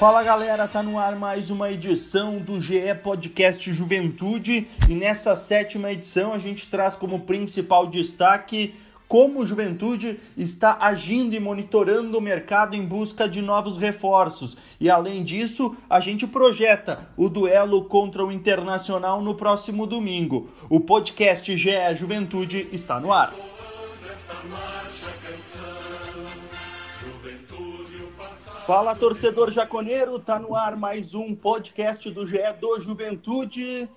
Fala galera, tá no ar mais uma edição do GE Podcast Juventude e nessa sétima edição a gente traz como principal destaque como Juventude está agindo e monitorando o mercado em busca de novos reforços. E além disso, a gente projeta o duelo contra o Internacional no próximo domingo. O podcast GE Juventude está no ar. Fala torcedor jaconeiro, tá no ar mais um podcast do GE do Juventude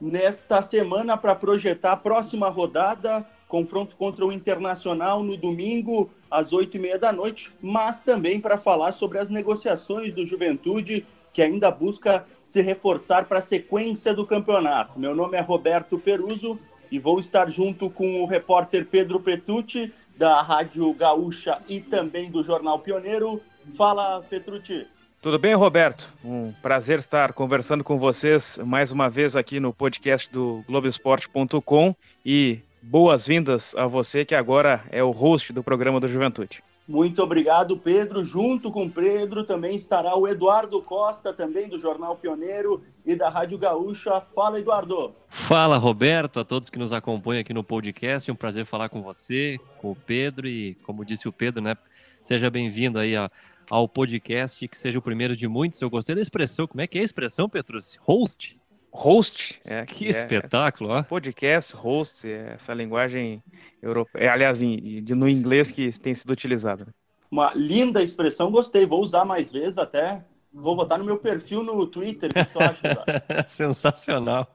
nesta semana para projetar a próxima rodada, confronto contra o Internacional no domingo às oito e meia da noite, mas também para falar sobre as negociações do Juventude que ainda busca se reforçar para a sequência do campeonato. Meu nome é Roberto Peruso e vou estar junto com o repórter Pedro Pretucci da Rádio Gaúcha e também do Jornal Pioneiro Fala, Petrucci. Tudo bem, Roberto? Um prazer estar conversando com vocês mais uma vez aqui no podcast do Globoesporte.com e boas-vindas a você que agora é o host do programa do Juventude. Muito obrigado, Pedro. Junto com Pedro também estará o Eduardo Costa, também do Jornal Pioneiro e da Rádio Gaúcha. Fala, Eduardo. Fala, Roberto, a todos que nos acompanham aqui no podcast. Um prazer falar com você, com o Pedro e, como disse o Pedro, né? Seja bem-vindo aí a, ao podcast, que seja o primeiro de muitos. Eu gostei da expressão. Como é que é a expressão, Petrus? Host? Host. É, que é, espetáculo, ó. Podcast, host, é essa linguagem europeia, é, aliás, em, no inglês que tem sido utilizada. Uma linda expressão, gostei. Vou usar mais vezes até. Vou botar no meu perfil no Twitter. Que tu acha, Sensacional.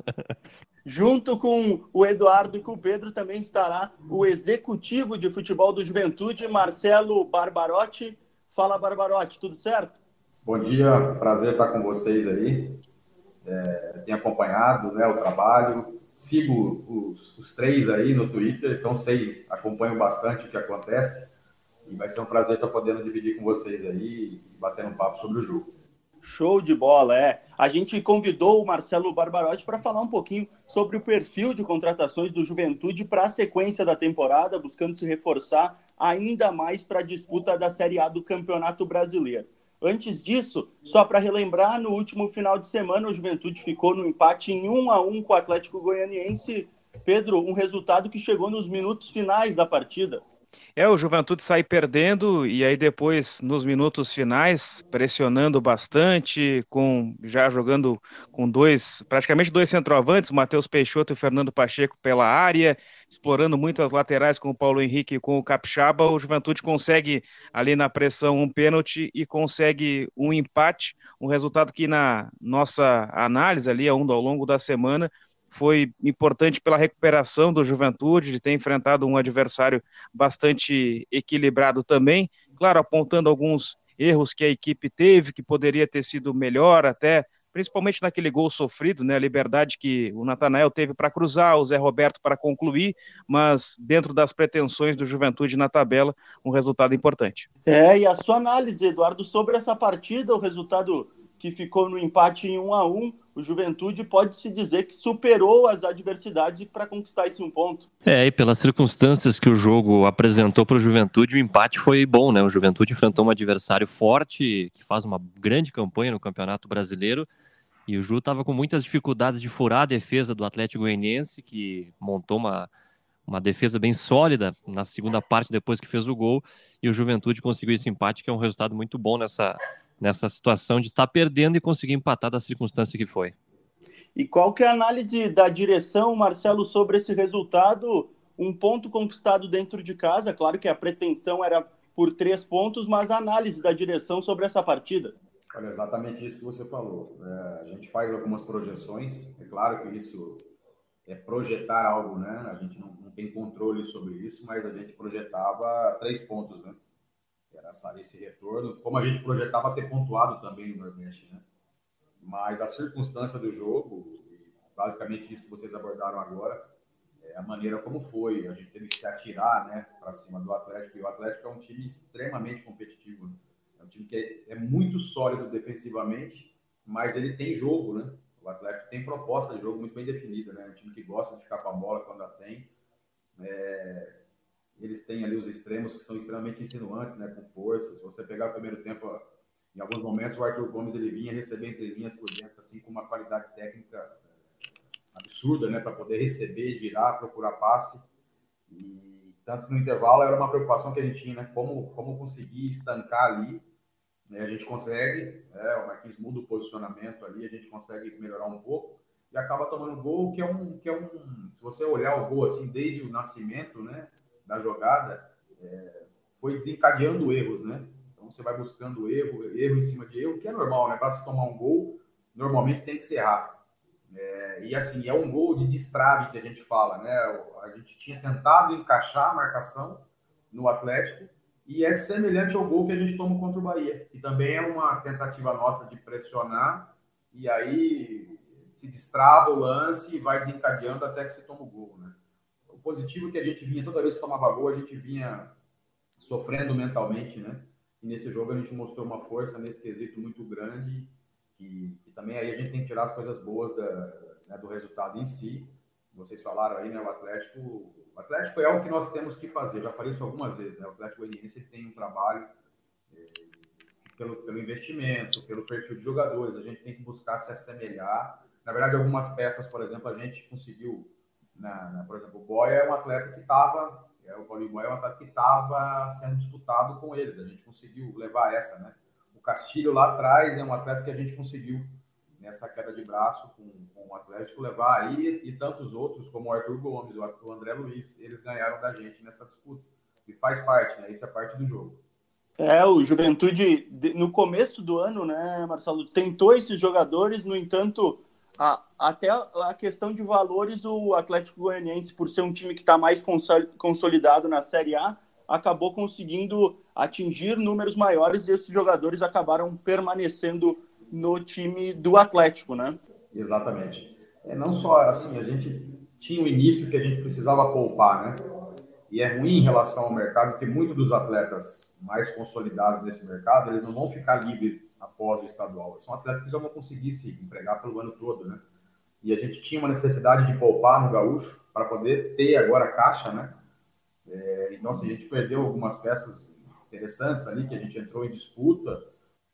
Junto com o Eduardo e com o Pedro também estará o executivo de futebol do Juventude, Marcelo Barbarotti. Fala, Barbarotti, tudo certo? Bom dia, prazer estar com vocês aí. É, tenho acompanhado né, o trabalho, sigo os, os, três aí no Twitter, então sei, acompanho bastante o que acontece e vai ser um prazer estar podendo dividir com vocês aí e bater um papo sobre o jogo. Show de bola, é. A gente convidou o Marcelo Barbarotti para falar um pouquinho sobre o perfil de contratações do Juventude para a sequência da temporada, buscando se reforçar ainda mais para a disputa da Série A do Campeonato Brasileiro. Antes disso, só para relembrar, no último final de semana o Juventude ficou no empate em 1 a 1 com o Atlético Goianiense. Pedro, um resultado que chegou nos minutos finais da partida. É, o Juventude sai perdendo e aí depois, nos minutos finais, pressionando bastante, com já jogando com dois, praticamente dois centroavantes, Matheus Peixoto e Fernando Pacheco pela área, explorando muito as laterais com o Paulo Henrique e com o Capixaba, o Juventude consegue ali na pressão um pênalti e consegue um empate, um resultado que na nossa análise ali, ao longo da semana, foi importante pela recuperação do Juventude, de ter enfrentado um adversário bastante equilibrado também, claro, apontando alguns erros que a equipe teve, que poderia ter sido melhor até, principalmente naquele gol sofrido, né, a liberdade que o Natanael teve para cruzar, o Zé Roberto para concluir, mas dentro das pretensões do Juventude na tabela, um resultado importante. É, e a sua análise, Eduardo, sobre essa partida, o resultado que ficou no empate em 1 a 1 o Juventude pode se dizer que superou as adversidades para conquistar esse um ponto. É, e pelas circunstâncias que o jogo apresentou para o Juventude, o empate foi bom, né? O Juventude enfrentou um adversário forte, que faz uma grande campanha no Campeonato Brasileiro, e o Ju estava com muitas dificuldades de furar a defesa do Atlético Goianiense, que montou uma, uma defesa bem sólida na segunda parte depois que fez o gol, e o Juventude conseguiu esse empate, que é um resultado muito bom nessa nessa situação de estar perdendo e conseguir empatar da circunstância que foi. E qual que é a análise da direção, Marcelo, sobre esse resultado? Um ponto conquistado dentro de casa, claro que a pretensão era por três pontos, mas a análise da direção sobre essa partida. Olha, exatamente isso que você falou. É, a gente faz algumas projeções, é claro que isso é projetar algo, né? A gente não, não tem controle sobre isso, mas a gente projetava três pontos, né? Era esse retorno, como a gente projetava ter pontuado também no Nordeste, né? Mas a circunstância do jogo, basicamente isso que vocês abordaram agora, é a maneira como foi. A gente teve que se atirar, né, para cima do Atlético. E o Atlético é um time extremamente competitivo. Né? É um time que é, é, muito sólido defensivamente, mas ele tem jogo, né? O Atlético tem proposta de jogo muito bem definida, né? É um time que gosta de ficar com a bola quando a tem. É, eles têm ali os extremos que são extremamente insinuantes, né, com força. Se você pegar o primeiro tempo, Em alguns momentos, o Arthur Gomes ele vinha receber entre linhas por dentro, assim, com uma qualidade técnica absurda, né, para poder receber, girar, procurar passe. E tanto no intervalo era uma preocupação que a gente tinha, né, como, como conseguir estancar ali. Né, a gente consegue, é, o Marquinhos muda o posicionamento ali, a gente consegue melhorar um pouco e acaba tomando gol, que é um, que é um, se você olhar o gol assim desde o nascimento, né, da jogada, é, foi desencadeando erros, né? Então você vai buscando erro, erro em cima de erro, que é normal, né? Para se tomar um gol, normalmente tem que ser rápido. É, e assim, é um gol de destrave que a gente fala, né? A gente tinha tentado encaixar a marcação no Atlético e é semelhante ao gol que a gente toma contra o Bahia, que também é uma tentativa nossa de pressionar e aí se destrava o lance e vai desencadeando até que se toma o gol, né? Positivo que a gente vinha, toda vez que tomava gol, a gente vinha sofrendo mentalmente, né? E nesse jogo a gente mostrou uma força nesse quesito muito grande e, e também aí a gente tem que tirar as coisas boas da, né, do resultado em si. Vocês falaram aí, né? O Atlético, o Atlético é o que nós temos que fazer. Já falei isso algumas vezes, né? O Atlético Goianiense tem um trabalho é, pelo, pelo investimento, pelo perfil de jogadores. A gente tem que buscar se assemelhar. Na verdade, algumas peças, por exemplo, a gente conseguiu. Na, na por exemplo, o Boia é um atleta que estava é, o Paulinho Boia é um atleta que estava sendo disputado com eles. A gente conseguiu levar essa, né? O Castilho lá atrás é um atleta que a gente conseguiu, nessa queda de braço com, com o Atlético, levar aí e tantos outros, como o Arthur Gomes, o André Luiz, eles ganharam da gente nessa disputa. E faz parte, né? Isso é parte do jogo. É, o Juventude, no começo do ano, né, Marcelo, tentou esses jogadores, no entanto, a, até a questão de valores, o Atlético Goianiense, por ser um time que está mais consolidado na Série A, acabou conseguindo atingir números maiores e esses jogadores acabaram permanecendo no time do Atlético, né? Exatamente. É, não só assim, a gente tinha o início que a gente precisava poupar, né? E é ruim em relação ao mercado, porque muitos dos atletas mais consolidados nesse mercado, eles não vão ficar livres após o estadual. São atletas que já vão conseguir se empregar pelo ano todo, né? E a gente tinha uma necessidade de poupar no gaúcho para poder ter agora caixa, né? É, então, assim, a gente perdeu algumas peças interessantes ali que a gente entrou em disputa.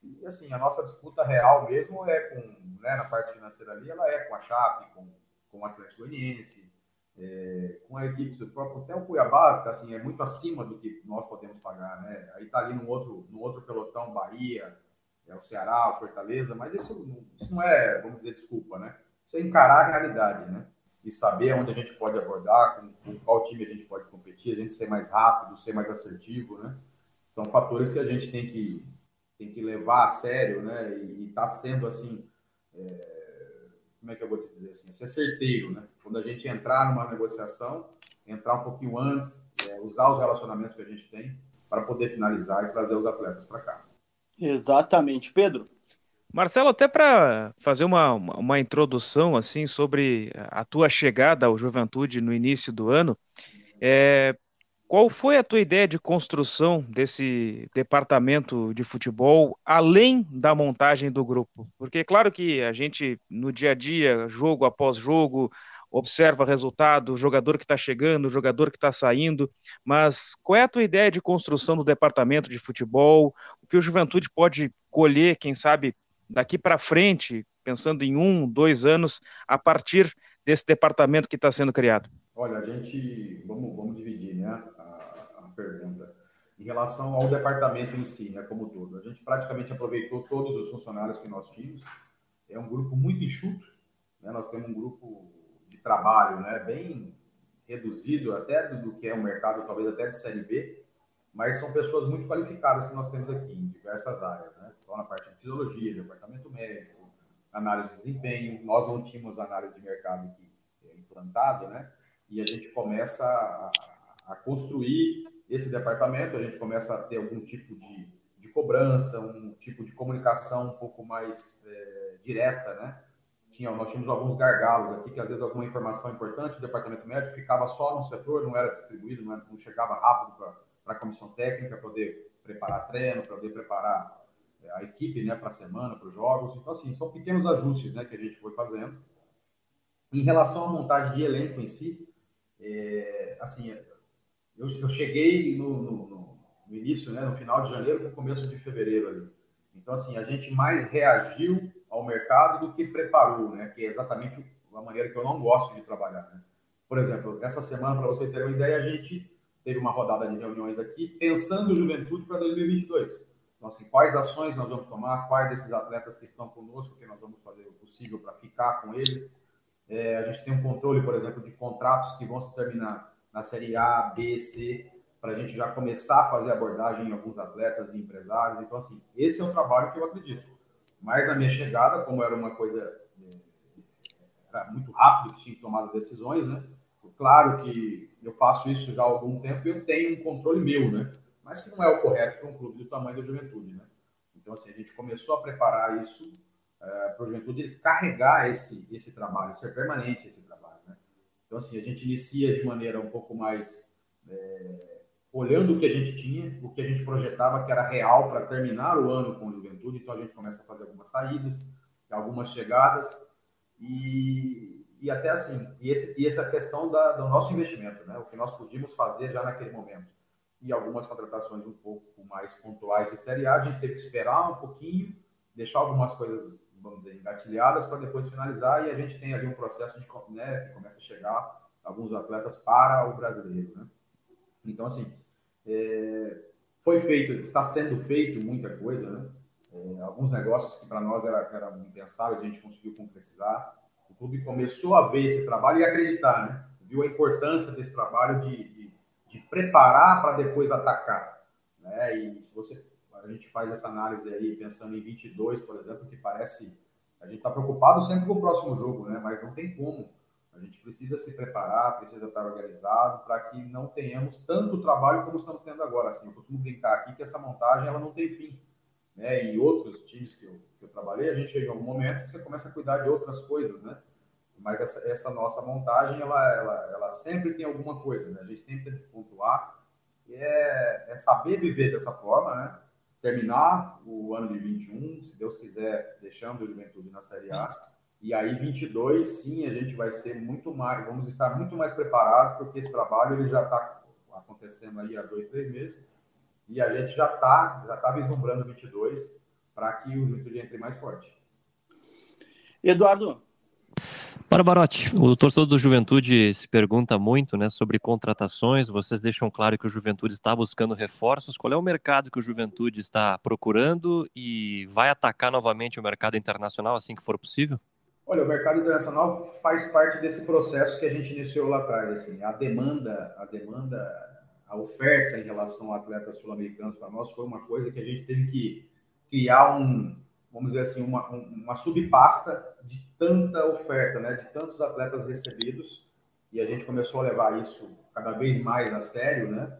E, assim, a nossa disputa real mesmo é com, né, na parte financeira ali, ela é com a Chape, com, com o Atlético Goianiense, é, com a equipe do próprio, até o Cuiabá, que assim, é muito acima do que nós podemos pagar, né? Aí tá ali no outro, no outro pelotão, Bahia, é o Ceará, o Fortaleza, mas isso, isso não é, vamos dizer, desculpa, né? Isso é encarar a realidade, né? E saber onde a gente pode abordar, com, com qual time a gente pode competir, a gente ser mais rápido, ser mais assertivo, né? São fatores que a gente tem que, tem que levar a sério, né? E está sendo assim, é, como é que eu vou te dizer assim? Ser certeiro, né? Quando a gente entrar numa negociação, entrar um pouquinho antes, é, usar os relacionamentos que a gente tem para poder finalizar e trazer os atletas para cá. Exatamente. Pedro? Marcelo, até para fazer uma, uma introdução assim sobre a tua chegada ao Juventude no início do ano, é, qual foi a tua ideia de construção desse departamento de futebol, além da montagem do grupo? Porque, claro que a gente, no dia a dia, jogo após jogo, observa resultado, jogador que está chegando, jogador que está saindo, mas qual é a tua ideia de construção do departamento de futebol? O que o Juventude pode colher, quem sabe, daqui para frente, pensando em um, dois anos, a partir desse departamento que está sendo criado? Olha, a gente, vamos, vamos dividir né, a, a pergunta. Em relação ao departamento em si, né, como todo, a gente praticamente aproveitou todos os funcionários que nós tínhamos. É um grupo muito enxuto, né, nós temos um grupo trabalho, né, bem reduzido até do, que é o mercado, talvez até de série B, mas são pessoas muito qualificadas que nós temos aqui em diversas áreas, né? Então, na parte de fisiologia, departamento médico, análise de desempenho, nós não tínhamos análise de mercado aqui é, implantado, né? E a gente começa a, a, construir esse departamento, a gente começa a ter algum tipo de, de cobrança, um tipo de comunicação um pouco mais é, direta, né? Tinha, nós tínhamos alguns gargalos aqui, que às vezes alguma informação importante do departamento médico ficava só no setor, não era distribuído, não, era, não chegava rápido para a comissão técnica poder preparar treino, para poder preparar é, a equipe né, para a semana, para os jogos. Então, assim, são pequenos ajustes né, que a gente foi fazendo. Em relação à montagem de elenco em si, é, assim, eu, eu cheguei no, no, no, início, né, no final de janeiro, no começo de fevereiro ali. Então, assim, a gente mais reagiu ao mercado do que preparou, né? Que é exatamente a maneira que eu não gosto de trabalhar, né? Por exemplo, essa semana, para vocês terem uma ideia, a gente teve uma rodada de reuniões aqui pensando juventude para 2022. Então, assim, quais ações nós vamos tomar, quais desses atletas que estão conosco, que nós vamos fazer o possível para ficar com eles. É, a gente tem um controle, por exemplo, de contratos que vão se terminar na Série A, B, C, para a gente já começar a fazer abordagem em alguns atletas e empresários. Então, assim, esse é o trabalho que eu acredito. Mas na minha chegada, como era uma coisa é, era muito rápido, que tinha tomado decisões, né? Claro que eu faço isso já há algum tempo e eu tenho um controle meu, né? Mas que não é o correto para um clube do tamanho da Juventude, né? Então, assim, a gente começou a preparar isso é, para a Juventude carregar esse, esse trabalho, ser permanente esse trabalho, né? Então, assim, a gente inicia de maneira um pouco mais é, olhando o que a gente tinha, o que a gente projetava que era real para terminar o ano com a Juventude, então a gente começa a fazer algumas saídas, algumas chegadas e, e até assim, e, esse, e essa questão da, do nosso investimento, né? o que nós podíamos fazer já naquele momento. E algumas contratações um pouco mais pontuais de Série A, a gente teve que esperar um pouquinho, deixar algumas coisas, vamos dizer, engatilhadas para depois finalizar e a gente tem ali um processo de, né, que começa a chegar alguns atletas para o brasileiro, né? Então, assim, é, foi feito, está sendo feito muita coisa, né? É, alguns negócios que para nós eram era impensáveis, a gente conseguiu concretizar. O clube começou a ver esse trabalho e acreditar, né? Viu a importância desse trabalho de, de, de preparar para depois atacar. Né? E se você, a gente faz essa análise aí, pensando em 22, por exemplo, que parece. A gente está preocupado sempre com o próximo jogo, né? Mas não tem como a gente precisa se preparar, precisa estar organizado para que não tenhamos tanto trabalho como estamos tendo agora. Assim, eu costumo brincar aqui que essa montagem ela não tem fim. Né? E outros times que eu, que eu trabalhei, a gente chega em algum momento que você começa a cuidar de outras coisas, né? Mas essa, essa nossa montagem, ela, ela, ela sempre tem alguma coisa, né? A gente sempre tem que pontuar. E é, é saber viver dessa forma, né? Terminar o ano de 21, se Deus quiser, deixando o Juventude na Série A e aí, 22, sim, a gente vai ser muito mais, vamos estar muito mais preparados, porque esse trabalho ele já está acontecendo aí há dois, três meses, e a gente já está já tá vislumbrando 22 para que o Juventude entre mais forte. Eduardo. Barbarotti, o torcedor do Juventude se pergunta muito né, sobre contratações. Vocês deixam claro que o Juventude está buscando reforços. Qual é o mercado que o Juventude está procurando e vai atacar novamente o mercado internacional assim que for possível? Olha, o mercado internacional faz parte desse processo que a gente iniciou lá atrás. Assim, a demanda, a demanda, a oferta em relação a atletas sul-americanos para nós foi uma coisa que a gente teve que criar um, vamos dizer assim, uma, uma subpasta de tanta oferta, né, de tantos atletas recebidos, e a gente começou a levar isso cada vez mais a sério, né,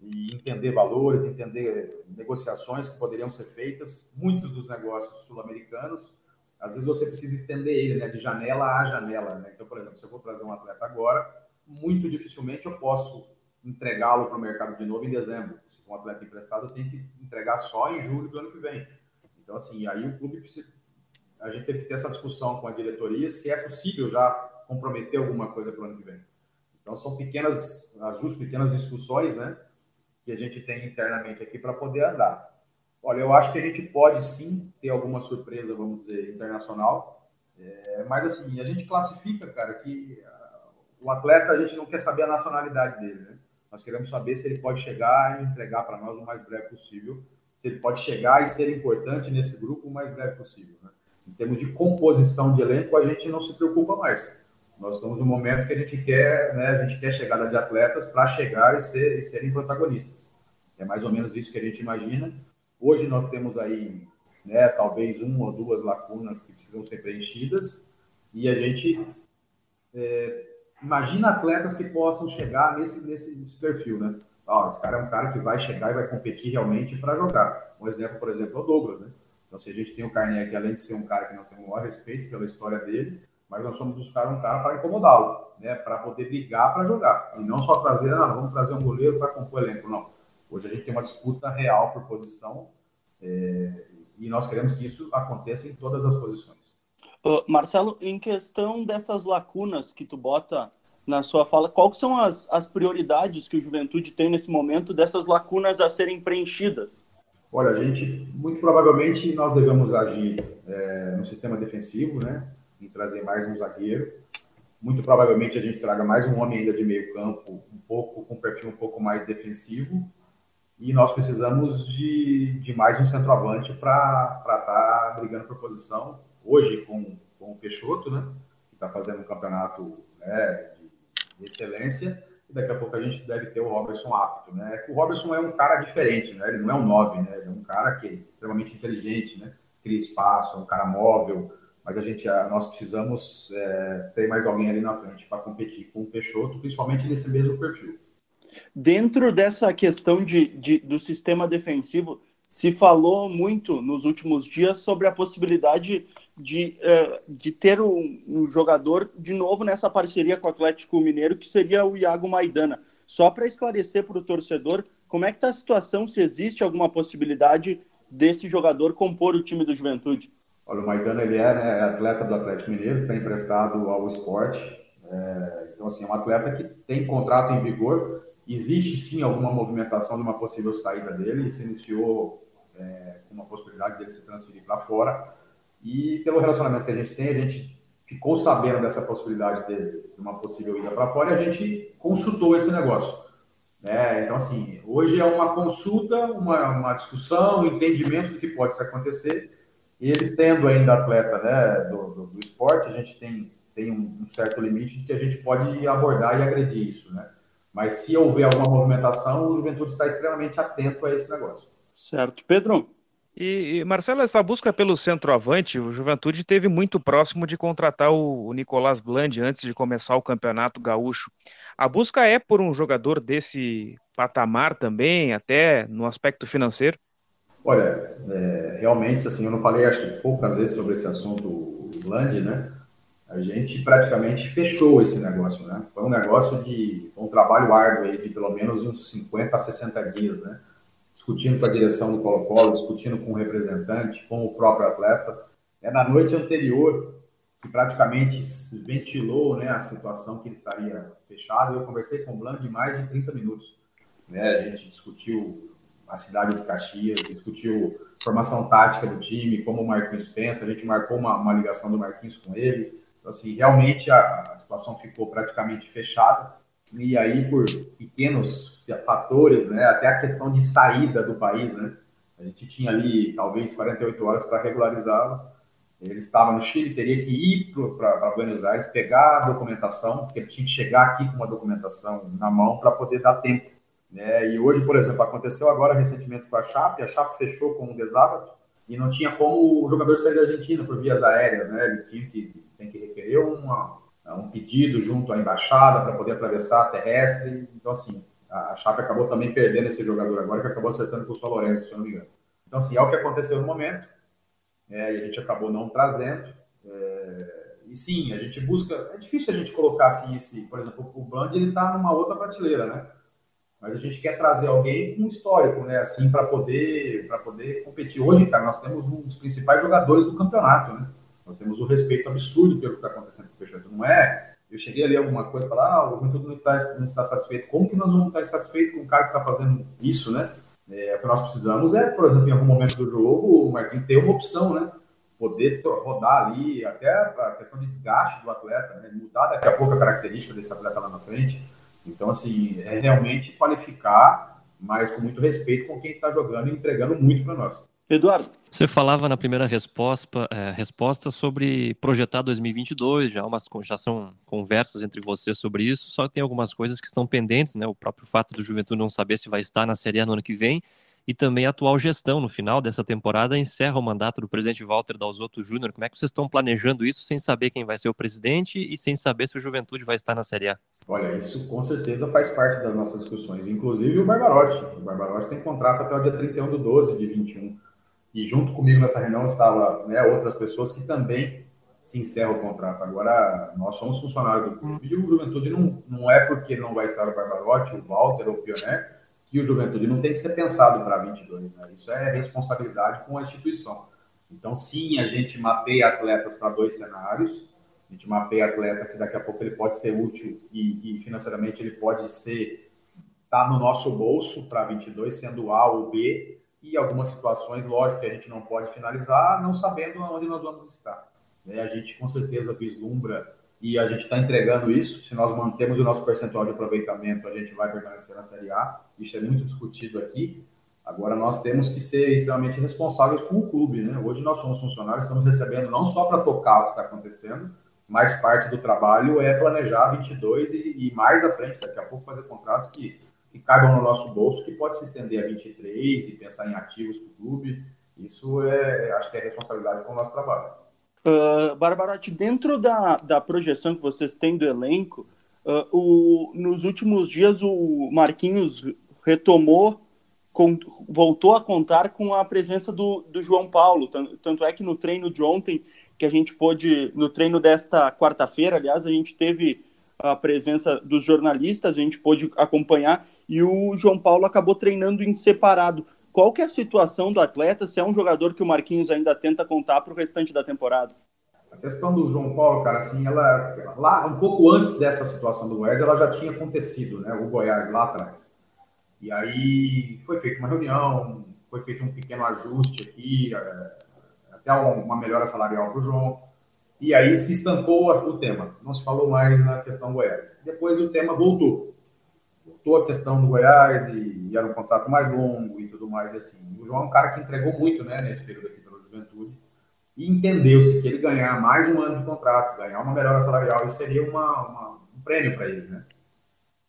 e entender valores, entender negociações que poderiam ser feitas. Muitos dos negócios sul-americanos às vezes você precisa estender ele, né, de janela a janela, né? Então, por exemplo, se eu vou trazer um atleta agora, muito dificilmente eu posso entregá-lo para o mercado de novo em dezembro. Se for um atleta emprestado, eu tenho que entregar só em julho do ano que vem. Então, assim, aí o clube precisa... A gente tem que ter essa discussão com a diretoria se é possível já comprometer alguma coisa para o ano que vem. Então, são pequenas ajustes, pequenas discussões, né, que a gente tem internamente aqui para poder andar. Olha, eu acho que a gente pode sim ter alguma surpresa, vamos dizer, internacional. É, mas assim, a gente classifica, cara, que uh, o atleta a gente não quer saber a nacionalidade dele, né? Nós queremos saber se ele pode chegar e entregar para nós o mais breve possível, se ele pode chegar e ser importante nesse grupo o mais breve possível. Né? Em termos de composição de elenco, a gente não se preocupa mais. Nós estamos no momento que a gente quer, né, a gente quer chegada de atletas para chegar e, ser, e serem protagonistas. É mais ou menos isso que a gente imagina. Hoje nós temos aí, né, talvez uma ou duas lacunas que precisam ser preenchidas e a gente é, imagina atletas que possam chegar nesse, nesse perfil, né? Ó, esse cara é um cara que vai chegar e vai competir realmente para jogar. Um exemplo, por exemplo, é o Douglas, né? Então, se a gente tem o Carnegie, que além de ser um cara que nós temos o maior respeito pela história dele, mas nós somos buscar um cara para incomodá-lo, né? Para poder brigar para jogar. E não só trazer, não, vamos trazer um goleiro para compor elenco, não. Hoje a gente tem uma disputa real por posição é, e nós queremos que isso aconteça em todas as posições. Uh, Marcelo, em questão dessas lacunas que tu bota na sua fala, quais são as, as prioridades que o Juventude tem nesse momento dessas lacunas a serem preenchidas? Olha, a gente, muito provavelmente, nós devemos agir é, no sistema defensivo, né? Em trazer mais um zagueiro. Muito provavelmente a gente traga mais um homem ainda de meio campo, um pouco com um perfil um pouco mais defensivo. E nós precisamos de, de mais um centroavante para estar tá brigando por posição. Hoje, com, com o Peixoto, né? Que está fazendo um campeonato né, de, excelência e daqui a pouco a gente deve ter o Robertson apto, né? O Robertson é um cara diferente, né? Ele não é um 9, né? Ele é um cara que é extremamente inteligente, né? Cria espaço, é um cara móvel, mas a gente, nós precisamos é, ter mais alguém ali na frente para competir com o Peixoto, principalmente nesse mesmo perfil. Dentro dessa questão de, de, do sistema defensivo, se falou muito nos últimos dias sobre a possibilidade de, uh, de ter um, um, jogador de novo nessa parceria com o Atlético Mineiro, que seria o Iago Maidana. Só para esclarecer para o torcedor, como é que está a situação, se existe alguma possibilidade desse jogador compor o time do Juventude? Olha, o Maidana ele é, né, é atleta do Atlético Mineiro, está emprestado ao esporte. É, então, assim, é um atleta que tem contrato em vigor. Existe sim alguma movimentação de uma possível saída dele. Se iniciou é, uma possibilidade dele se transferir para fora. E pelo relacionamento que a gente tem, a gente ficou sabendo dessa possibilidade de uma possível ida para fora e a gente consultou esse negócio. Né? Então, assim, hoje é uma consulta, uma, uma discussão, um entendimento do que pode acontecer. Ele sendo ainda atleta né, do, do, do esporte, a gente tem, tem um, um, certo limite de que a gente pode abordar e agredir isso. Né? Mas se houver alguma movimentação, o Juventude está extremamente atento a esse negócio. Certo. Pedro? E, e, Marcelo, essa busca pelo centroavante, o Juventude teve muito próximo de contratar o, o Nicolás Bland antes de começar o Campeonato Gaúcho. A busca é por um jogador desse patamar também, até no aspecto financeiro? Olha, é, realmente, assim, eu não falei acho que poucas vezes sobre esse assunto, o Bland, né? A gente praticamente fechou esse negócio, né? Foi um negócio de um trabalho árduo aí de pelo menos uns 50 a 60 dias, né? discutindo com a direção do Colo-Colo, discutindo com o representante, com o próprio atleta. É na noite anterior que praticamente ventilou né, a situação que ele estaria fechado. Eu conversei com o Blanc de mais de 30 minutos. Né? A gente discutiu a cidade de Caxias, discutiu formação tática do time, como o Marquinhos pensa, a gente marcou uma, uma ligação do Marquinhos com ele. Assim, realmente a, a situação ficou praticamente fechada e aí por pequenos fatores, né, até a questão de saída do país, né, a gente tinha ali talvez 48 horas para regularizá-lo. Ele estava no Chile, teria que ir para Buenos Aires, pegar a documentação, porque ele tinha que chegar aqui com uma documentação na mão para poder dar tempo. Né? E hoje, por exemplo, aconteceu agora recentemente com a Chape, a Chape fechou com um desábato e não tinha como o jogador sair da Argentina por vias aéreas, né? Ele tinha que, tem que requerer uma, é um pedido junto à embaixada para poder atravessar a terrestre. Então, assim, a Chape acabou também perdendo esse jogador agora, que acabou acertando com o São Lourenço, se eu não me engano. Então, assim, é o que aconteceu no momento, é, e a gente acabou não trazendo. É, e sim, a gente busca. É difícil a gente colocar assim esse. Por exemplo, o Band ele está numa outra prateleira, né? Mas a gente quer trazer alguém com histórico, né? Assim, para poder, poder competir. Hoje, cara, nós temos um dos principais jogadores do campeonato, né? Nós temos um respeito absurdo pelo que está acontecendo com o Peixoto. Não é, eu cheguei ali alguma coisa e falar, ah, o Juventude não está, não está satisfeito. Como que nós vamos estar satisfeitos com o cara que está fazendo isso, né? É, o que nós precisamos é, por exemplo, em algum momento do jogo, o Marquinhos ter uma opção, né? Poder rodar ali, até a questão de desgaste do atleta, né? mudar daqui a pouco a característica desse atleta lá na frente. Então, assim, é realmente qualificar, mas com muito respeito com quem está jogando e entregando muito para nós. Eduardo. Você falava na primeira resposta, é, resposta sobre projetar 2022, já, umas, já são conversas entre vocês sobre isso, só tem algumas coisas que estão pendentes, né? O próprio fato do Juventude não saber se vai estar na Série A no ano que vem e também a atual gestão no final dessa temporada encerra o mandato do presidente Walter Dalzotto Júnior. Como é que vocês estão planejando isso sem saber quem vai ser o presidente e sem saber se o Juventude vai estar na Série A? Olha, isso com certeza faz parte das nossas discussões, inclusive o Barbarotti. O Barbarotti tem contrato até o dia 31 de 12 de 21 e junto comigo nessa reunião estava né, outras pessoas que também se encerram o contrato. Agora, nós somos funcionários do clube e o Juventude não, não é porque não vai estar o Barbarotti, o Walter ou o Pioner, que o Juventude não tem que ser pensado para 22. Né? Isso é responsabilidade com a instituição. Então, sim, a gente mapeia atletas para dois cenários. A gente mapeia atleta que daqui a pouco ele pode ser útil e, e financeiramente ele pode ser tá no nosso bolso para 22, sendo A ou B e algumas situações, lógico, que a gente não pode finalizar, não sabendo onde nós vamos estar. Né? A gente com certeza vislumbra e a gente está entregando isso. Se nós mantemos o nosso percentual de aproveitamento, a gente vai permanecer na Série A. Isso é muito discutido aqui. Agora nós temos que ser extremamente responsáveis com o clube, né? Hoje nós somos funcionários, estamos recebendo não só para tocar o que está acontecendo, mas parte do trabalho é planejar 22 e, e mais à frente, daqui a pouco fazer contratos que que caibam no nosso bolso, que pode se estender a 23 e pensar em ativos para o clube. Isso é, acho que é responsabilidade com o nosso trabalho. Uh, Barbarotti, dentro da, da projeção que vocês têm do elenco, uh, o, nos últimos dias o Marquinhos retomou, com, voltou a contar com a presença do, do João Paulo. Tanto, tanto é que no treino de ontem, que a gente pôde, no treino desta quarta-feira, aliás, a gente teve a presença dos jornalistas, a gente pôde acompanhar e o João Paulo acabou treinando em separado. Qual que é a situação do atleta? Se é um jogador que o Marquinhos ainda tenta contar para o restante da temporada? A questão do João Paulo, cara, assim, ela lá um pouco antes dessa situação do Goiás, ela já tinha acontecido, né? O Goiás lá atrás. E aí foi feita uma reunião, foi feito um pequeno ajuste aqui, é, até uma melhora salarial para o João. E aí se estancou o tema. Não se falou mais na questão Goiás. Depois o tema voltou voltou a questão do Goiás e, e, era um contrato mais longo e tudo mais assim. O João é um cara que entregou muito, né, nesse período aqui pela Juventude e entendeu-se que ele ganhar mais um ano de contrato, ganhar uma melhora salarial, isso seria uma, uma, um prêmio para ele, né?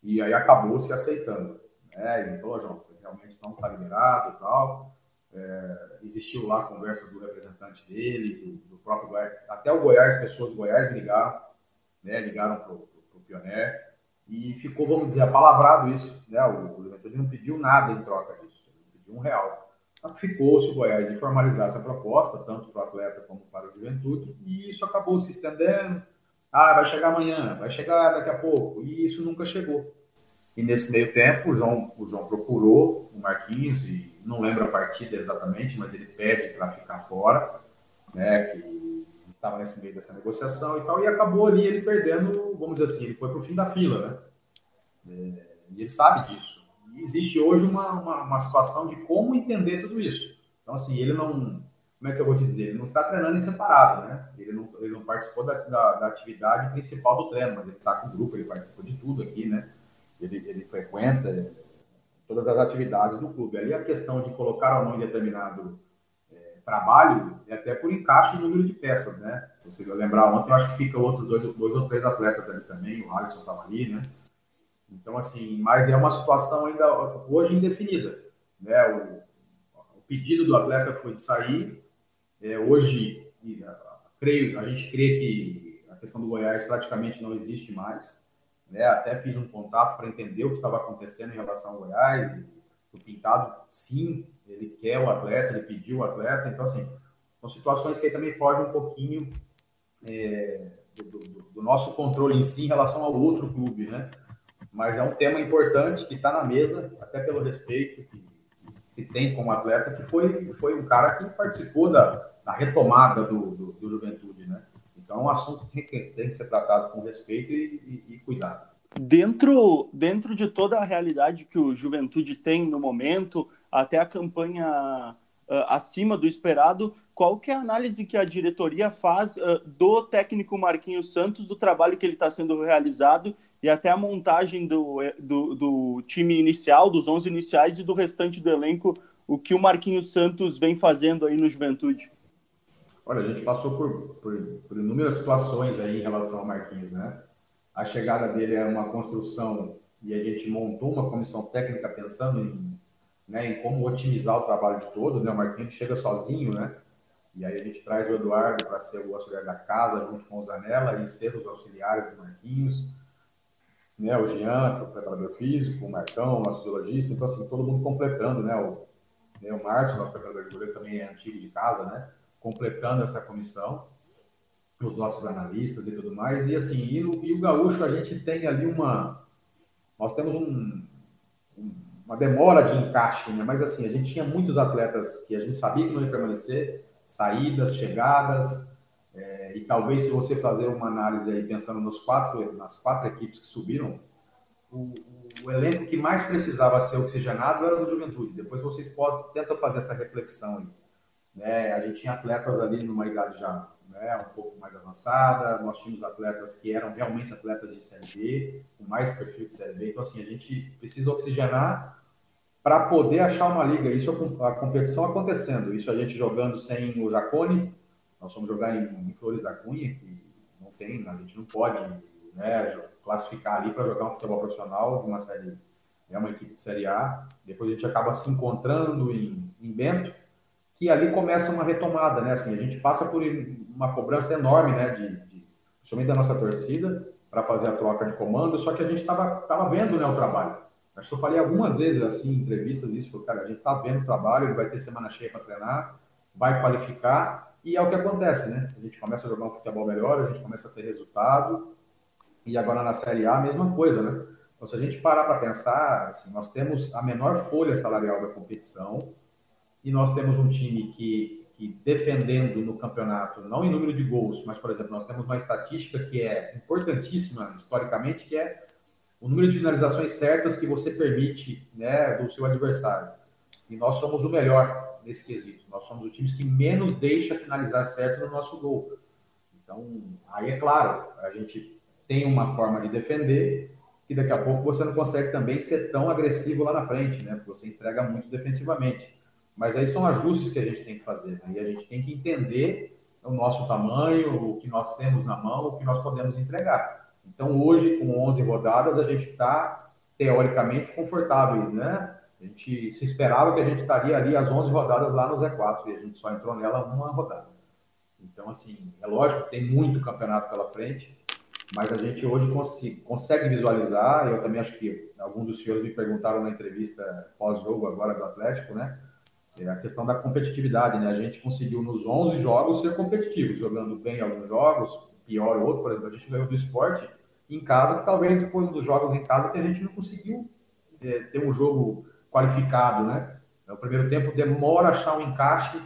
E aí acabou se aceitando. Né? Ele falou, João, realmente não está liberado e tal. É, existiu lá a conversa do representante dele, do, do, próprio Goiás. Até o Goiás, pessoas do Goiás ligaram, né? ligaram para o Pioneer e ficou, vamos dizer, apalavrado isso. Né? O, Juventude não pediu nada em troca disso, ele pediu um real. Então, ficou-se o Goiás de formalizar essa proposta, tanto para o atleta como para o Juventude, e isso acabou se estendendo. Ah, vai chegar amanhã, vai chegar daqui a pouco, e isso nunca chegou. E nesse meio tempo, o João, o João procurou o Marquinhos, e não lembro a partida exatamente, mas ele pede para ficar fora, né, que estava nesse meio dessa negociação e tal, e acabou ali ele perdendo, vamos dizer assim, ele foi para o fim da fila, né? É, e ele sabe disso. E existe hoje uma, uma, uma, situação de como entender tudo isso. Então, assim, ele não, como é que eu vou te dizer? Ele não está treinando em separado, né? Ele não, ele não participou da, da, da atividade principal do treino, mas ele está com o grupo, ele participa de tudo aqui, né? Ele, ele frequenta todas as atividades do clube. Ali a questão de colocar ou não em determinado trabalho é até por encaixe em número de peças, né? Você lembrar ontem, eu acho que fica outros dois, dois ou três atletas ali também, o Alisson estava ali, né? Então, assim, mas é uma situação ainda hoje indefinida, né? O, o pedido do atleta foi de sair, é, hoje, creio, a gente crê que a questão do Goiás praticamente não existe mais, né? Até fiz um contato para entender o que estava acontecendo em relação ao Goiás, e, Pintado, sim, ele quer o atleta, ele pediu o atleta. Então, assim, são situações que aí também fogem um pouquinho é, do, do, do, nosso controle em si em relação ao outro clube, né? Mas é um tema importante que está na mesa, até pelo respeito que se tem como atleta, que foi, foi um cara que participou da, da retomada do, do, Juventude, né? Então, é um assunto que tem que ser tratado com respeito e, e, e cuidado. Dentro, dentro de toda a realidade que o Juventude tem no momento, até a campanha uh, acima do esperado, qual que é a análise que a diretoria faz uh, do técnico Marquinhos Santos, do trabalho que ele está sendo realizado e até a montagem do, do, do, time inicial, dos 11 iniciais e do restante do elenco, o que o Marquinhos Santos vem fazendo aí no Juventude? Olha, a gente passou por, por, por inúmeras situações aí em relação ao Marquinhos, né? A chegada dele é uma construção e a gente montou uma comissão técnica pensando em, né, em como otimizar o trabalho de todos. Né? O Marquinhos chega sozinho, né? E aí a gente traz o Eduardo para ser o auxiliar da casa, junto com o Zanella, e ser os auxiliares do Marquinhos. Né? O Jean, que é o preparador físico, o Marcão, o nosso zoologista. Então, assim, todo mundo completando, né? O, né, o Márcio, nosso preparador de goleiro, também é antigo de casa, né? Completando essa comissão os nossos analistas e tudo mais. E assim, e, no, e o gaúcho a gente tem ali uma. Nós temos um, uma demora de encaixe, né? mas assim, a gente tinha muitos atletas que a gente sabia que não ia permanecer, saídas, chegadas, é, e talvez se você fazer uma análise aí pensando nos quatro, nas quatro equipes que subiram, o, o elenco que mais precisava ser oxigenado era o do Juventude. Depois vocês podem, tentam fazer essa reflexão aí. Né? A gente tinha atletas ali numa idade já né, um pouco mais avançada, nós tínhamos atletas que eram realmente atletas de Série B, com mais perfil de Série B. Então, assim, a gente precisa oxigenar para poder achar uma liga. Isso a competição acontecendo. Isso a gente jogando sem o Jacone, nós vamos jogar em, em Flores da Cunha, que não tem, a gente não pode né, classificar ali para jogar um futebol profissional de uma série, é uma equipe de Série A. Depois a gente acaba se encontrando em, em Bento, que ali começa uma retomada, né? Assim, a gente passa por uma cobrança enorme, né, de, de principalmente da nossa torcida, para fazer a troca de comando, só que a gente estava tava vendo né, o trabalho. Acho que eu falei algumas vezes assim em entrevistas isso, falei, cara, a gente está vendo o trabalho, ele vai ter semana cheia para treinar, vai qualificar, e é o que acontece, né? A gente começa a jogar um futebol melhor, a gente começa a ter resultado, e agora na Série A a mesma coisa, né? Então, se a gente parar para pensar, assim, nós temos a menor folha salarial da competição, e nós temos um time que que defendendo no campeonato, não em número de gols, mas, por exemplo, nós temos uma estatística que é importantíssima historicamente, que é o número de finalizações certas que você permite né, do seu adversário. E nós somos o melhor nesse quesito. Nós somos o time que menos deixa finalizar certo no nosso gol. Então, aí é claro, a gente tem uma forma de defender que daqui a pouco você não consegue também ser tão agressivo lá na frente, né? Porque você entrega muito defensivamente. Mas aí são ajustes que a gente tem que fazer. Né? E a gente tem que entender o nosso tamanho, o que nós temos na mão, o que nós podemos entregar. Então, hoje, com 11 rodadas, a gente está, teoricamente, confortáveis, né? A gente se esperava que a gente estaria ali as 11 rodadas lá no Z4 e a gente só entrou nela uma rodada. Então, assim, é lógico que tem muito campeonato pela frente, mas a gente hoje consegue, consegue visualizar. Eu também acho que alguns dos senhores me perguntaram na entrevista pós-jogo agora do Atlético, né? É a questão da competitividade, né? A gente conseguiu nos 11 jogos ser competitivo, jogando bem alguns jogos, pior outro, por exemplo, a gente ganhou do esporte em casa, que talvez foi um dos jogos em casa que a gente não conseguiu é, ter um jogo qualificado, né? No primeiro tempo demora achar um encaixe,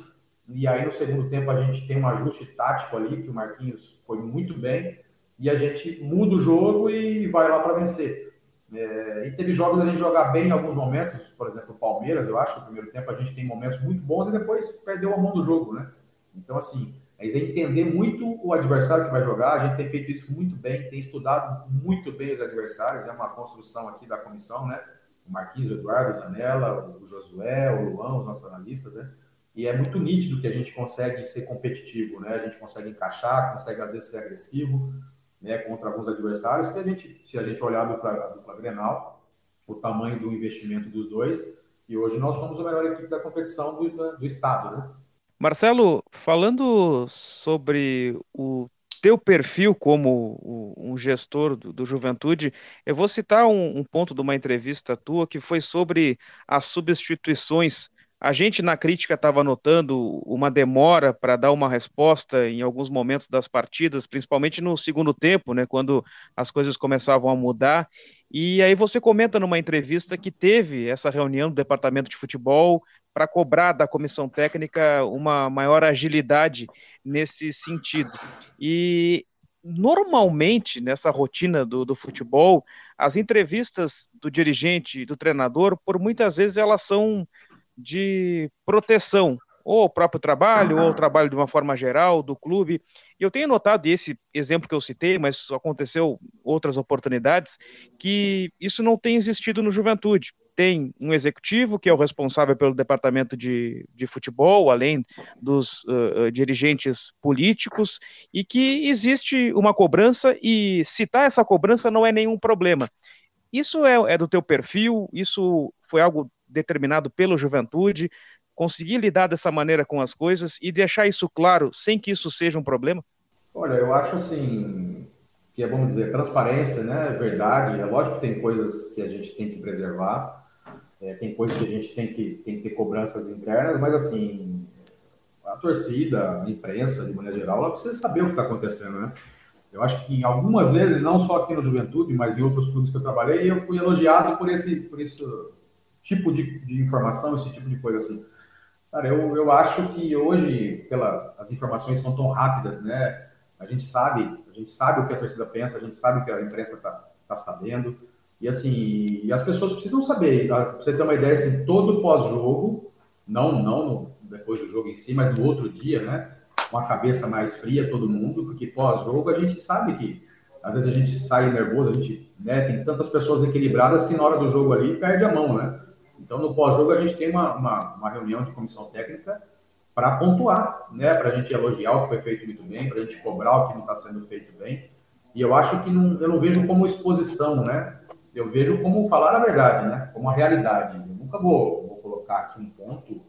e aí no segundo tempo a gente tem um ajuste tático ali, que o Marquinhos foi muito bem, e a gente muda o jogo e vai lá para vencer. É, e teve jogos a gente jogar bem em alguns momentos, por exemplo, o Palmeiras, eu acho, no primeiro tempo a gente tem momentos muito bons e depois perdeu a mão do jogo, né? Então, assim, é entender muito o adversário que vai jogar, a gente tem feito isso muito bem, tem estudado muito bem os adversários, é uma construção aqui da comissão, né? O Marquinhos, o Eduardo, o Zanella, o Josué, o Luan, os nossos analistas, né? E é muito nítido que a gente consegue ser competitivo, né? A gente consegue encaixar, consegue às vezes ser agressivo, né, contra alguns adversários, que a gente, se a gente olhar a dupla, a dupla Grenal, o tamanho do investimento dos dois, e hoje nós somos a melhor equipe da competição do, do estado, né? Marcelo, falando sobre o teu perfil como um gestor do, do Juventude, eu vou citar um, um, ponto de uma entrevista tua que foi sobre as substituições a gente na crítica estava notando uma demora para dar uma resposta em alguns momentos das partidas, principalmente no segundo tempo, né, quando as coisas começavam a mudar. E aí você comenta numa entrevista que teve essa reunião do departamento de futebol para cobrar da comissão técnica uma maior agilidade nesse sentido. E normalmente nessa rotina do, do futebol, as entrevistas do dirigente, do treinador, por muitas vezes elas são de proteção, ou ao próprio trabalho, ou ao trabalho de uma forma geral, do clube. E eu tenho notado, e esse exemplo que eu citei, mas isso aconteceu outras oportunidades, que isso não tem existido no Juventude. Tem um executivo que é o responsável pelo departamento de, de futebol, além dos uh, dirigentes políticos, e que existe uma cobrança, e citar essa cobrança não é nenhum problema. Isso é, é do teu perfil? Isso foi algo determinado pela juventude, conseguir lidar dessa maneira com as coisas e deixar isso claro sem que isso seja um problema? Olha, eu acho assim que é, vamos dizer, transparência, né? Verdade. É lógico que tem coisas que a gente tem que preservar, é, tem coisas que a gente tem que, tem que ter cobranças internas, mas assim, a torcida, a imprensa, de maneira geral, ela precisa saber o que está acontecendo, né? Eu acho que algumas vezes, não só aqui no Juventude, mas em outros clubes que eu trabalhei, eu fui elogiado por esse, por isso, tipo de, de informação, esse tipo de coisa assim. Cara, eu, eu acho que hoje, pela, as informações são tão rápidas, né? A gente sabe, a gente sabe o que a torcida pensa, a gente sabe o que a imprensa está tá sabendo. E assim, e as pessoas precisam saber, pra você ter uma ideia, assim, todo pós-jogo, não, não depois do jogo em si, mas no outro dia, né? Com a cabeça mais fria, todo mundo, porque pós-jogo a gente sabe que às vezes a gente sai nervoso, a gente né, tem tantas pessoas equilibradas que na hora do jogo ali perde a mão, né? Então no pós-jogo a gente tem uma, uma, uma reunião de comissão técnica para pontuar, né? Para a gente elogiar o que foi feito muito bem, para a gente cobrar o que não está sendo feito bem. E eu acho que não, eu não vejo como exposição, né? Eu vejo como falar a verdade, né? Como a realidade. Eu nunca vou, vou colocar aqui um ponto,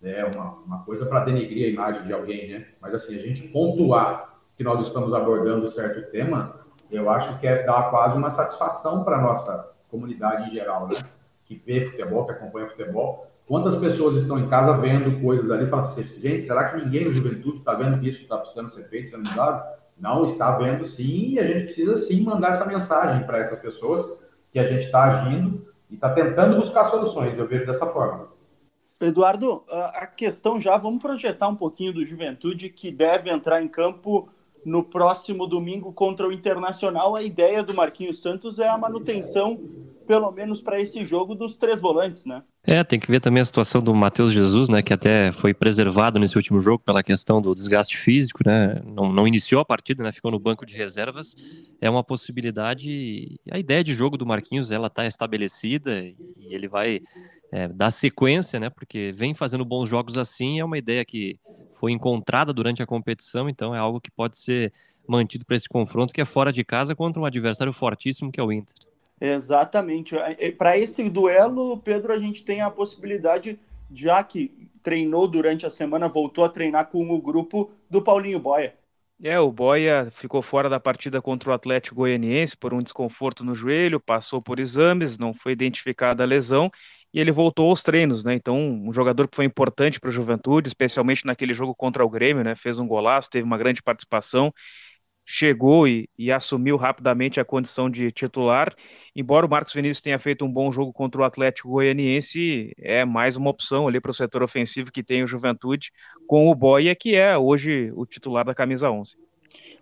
né? uma, uma coisa para denegrir a imagem de alguém, né? Mas assim, a gente pontuar que nós estamos abordando certo tema, eu acho que é dar quase uma satisfação para a nossa comunidade em geral, né? Que vê futebol, que acompanha futebol. Quantas pessoas estão em casa vendo coisas ali e falam assim, gente, será que ninguém no juventude está vendo que isso está precisando ser feito, sendo mudado? Não, está vendo sim, e a gente precisa sim mandar essa mensagem para essas pessoas que a gente está agindo e está tentando buscar soluções. Eu vejo dessa forma. Eduardo, a questão já, vamos projetar um pouquinho do Juventude que deve entrar em campo no próximo domingo contra o Internacional. A ideia do Marquinhos Santos é a manutenção, pelo menos para esse jogo, dos três volantes, né? É, tem que ver também a situação do Matheus Jesus, né, que até foi preservado nesse último jogo pela questão do desgaste físico, né, não, não iniciou a partida, né, ficou no banco de reservas, é uma possibilidade, a ideia de jogo do Marquinhos, ela está estabelecida e ele vai é, dar sequência, né, porque vem fazendo bons jogos assim, é uma ideia que foi encontrada durante a competição, então é algo que pode ser mantido para esse confronto que é fora de casa contra um adversário fortíssimo que é o Inter. Exatamente. Para esse duelo, Pedro, a gente tem a possibilidade, já que treinou durante a semana, voltou a treinar com o grupo do Paulinho Boia. É, o Boia ficou fora da partida contra o Atlético Goianiense por um desconforto no joelho, passou por exames, não foi identificada a lesão e ele voltou aos treinos, né? Então, um jogador que foi importante para a Juventude, especialmente naquele jogo contra o Grêmio, né? Fez um golaço, teve uma grande participação, chegou e, e, assumiu rapidamente a condição de titular. Embora o Marcos Vinícius tenha feito um bom jogo contra o Atlético Goianiense, é mais uma opção ali para o setor ofensivo que tem o Juventude, com o Boia, que é hoje o titular da camisa 11.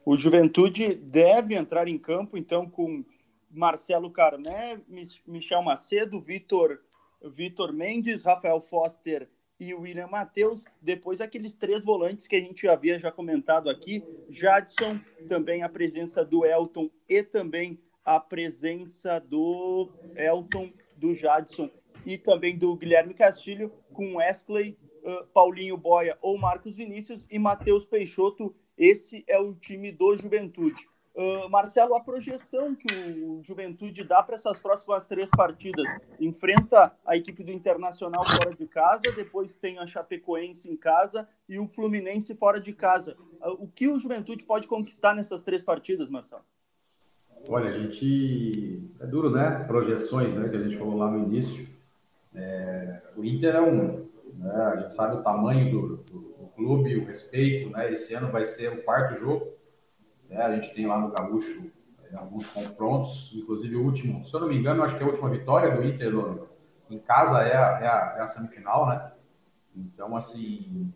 O Juventude deve entrar em campo, então, com Marcelo Carné, Michel Macedo, Vitor Vitor Mendes, Rafael Foster e William Matheus. Depois aqueles três volantes que a gente havia já comentado aqui, Jadson, também a presença do Elton e também a presença do Elton, do Jadson e também do Guilherme Castilho, com Wesley, uh, Paulinho Boia ou Marcos Vinícius e Matheus Peixoto. Esse é o time do Juventude. Uh, Marcelo, a projeção que o Juventude dá para essas próximas três partidas enfrenta a equipe do Internacional fora de casa, depois tem a Chapecoense em casa e o Fluminense fora de casa. Uh, o que o Juventude pode conquistar nessas três partidas, Marcelo? Olha, a gente. É duro, né? Projeções, né? Que a gente falou lá no início. É... O Inter é um. Né? A gente sabe o tamanho do, do, do clube, o respeito, né? Esse ano vai ser o quarto jogo né? A gente tem lá no Gaúcho é, alguns confrontos, inclusive o último, se eu não me engano, acho que é a última vitória do Inter no, em casa é a, é, a, é a semifinal, né? Então, assim,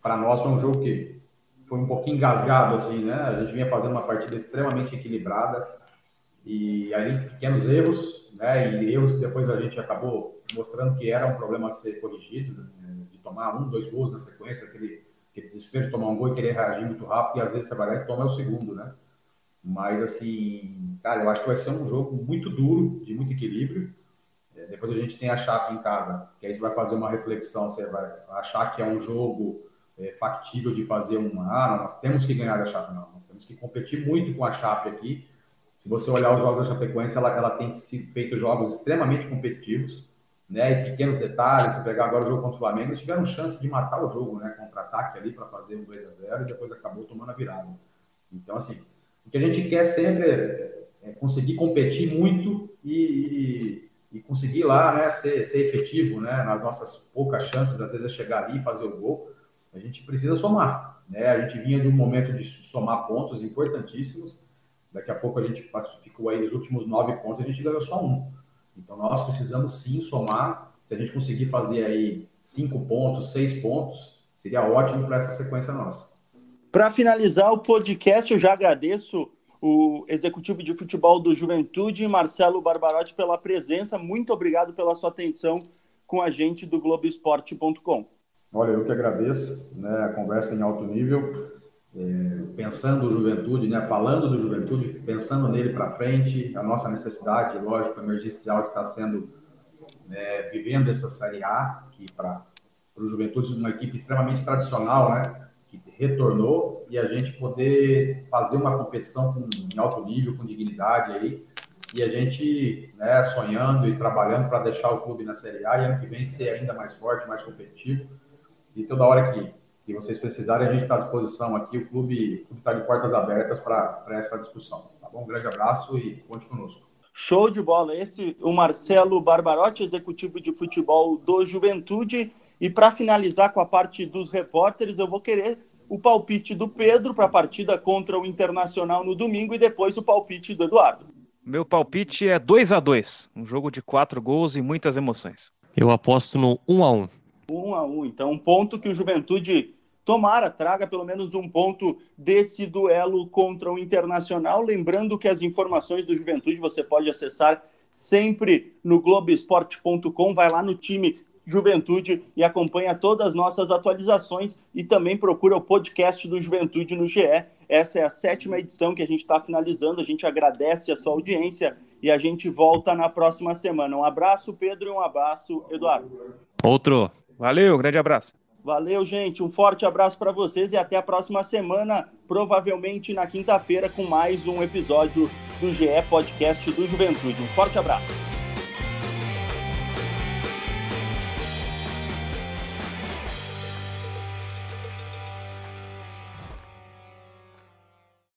para nós foi um jogo que foi um pouquinho engasgado, assim, né? A gente vinha fazendo uma partida extremamente equilibrada e aí pequenos erros, né? E erros que depois a gente acabou mostrando que era um problema a ser corrigido, né? de tomar um, dois gols na sequência, aquele que desespero de tomar um gol e querer reagir muito rápido, e às vezes você vai lá e toma o segundo, né? Mas, assim, cara, eu acho que vai ser um jogo muito duro, de muito equilíbrio. É, depois a gente tem a Chape em casa, que aí você vai fazer uma reflexão, você vai achar que é um jogo é, factível de fazer uma. Ah, nós temos que ganhar da Chape, não. Nós temos que competir muito com a Chape aqui. Se você olhar os jogos da Chapecoense, ela, ela tem feito jogos extremamente competitivos né? E pequenos detalhes, se pegar agora o jogo contra o Flamengo, eles tiveram chance de matar o jogo, né? Contra-ataque ali para fazer um 2 a 0 e depois acabou tomando a virada. Então, assim, o que a gente quer sempre é, é conseguir competir muito e, e, e, conseguir lá, né, ser, ser efetivo, né? Nas nossas poucas chances, às vezes, é chegar ali e fazer o gol. A gente precisa somar, né? A gente vinha de um momento de somar pontos importantíssimos. Daqui a pouco a gente ficou aí os últimos nove pontos, a gente ganhou só um. Então nós precisamos sim somar. Se a gente conseguir fazer aí cinco pontos, seis pontos, seria ótimo para essa sequência nossa. Para finalizar o podcast, eu já agradeço o executivo de futebol do Juventude, Marcelo Barbarotti, pela presença. Muito obrigado pela sua atenção com a gente do Globoesporte.com. Olha, eu que agradeço, né, a conversa em alto nível, é, pensando no Juventude, né, falando do Juventude, pensando nele para frente, a nossa necessidade, lógico, emergencial que está sendo, né, vivendo essa Série A, que para o Juventude uma equipe extremamente tradicional, né, que retornou, e a gente poder fazer uma competição com, em alto nível, com dignidade aí, e a gente né, sonhando e trabalhando para deixar o clube na Série A e ano que vem ser ainda mais forte, mais competitivo. E toda hora que, que vocês precisarem, a gente está à disposição aqui. O clube está de portas abertas para essa discussão. Tá bom? Um grande abraço e conte conosco. Show de bola. Esse o Marcelo Barbarotti, executivo de futebol do Juventude. E para finalizar com a parte dos repórteres, eu vou querer o palpite do Pedro para a partida contra o Internacional no domingo e depois o palpite do Eduardo. Meu palpite é 2 a 2 um jogo de quatro gols e muitas emoções. Eu aposto no 1 a 1 1 a 1 Então, um ponto que o Juventude tomara, traga pelo menos um ponto desse duelo contra o Internacional. Lembrando que as informações do Juventude você pode acessar sempre no Globoesporte.com. Vai lá no time Juventude e acompanha todas as nossas atualizações e também procura o podcast do Juventude no GE. Essa é a sétima edição que a gente está finalizando. A gente agradece a sua audiência e a gente volta na próxima semana. Um abraço, Pedro, e um abraço, Eduardo. Outro. Valeu, grande abraço. Valeu, gente. Um forte abraço para vocês e até a próxima semana, provavelmente na quinta-feira, com mais um episódio do GE Podcast do Juventude. Um forte abraço.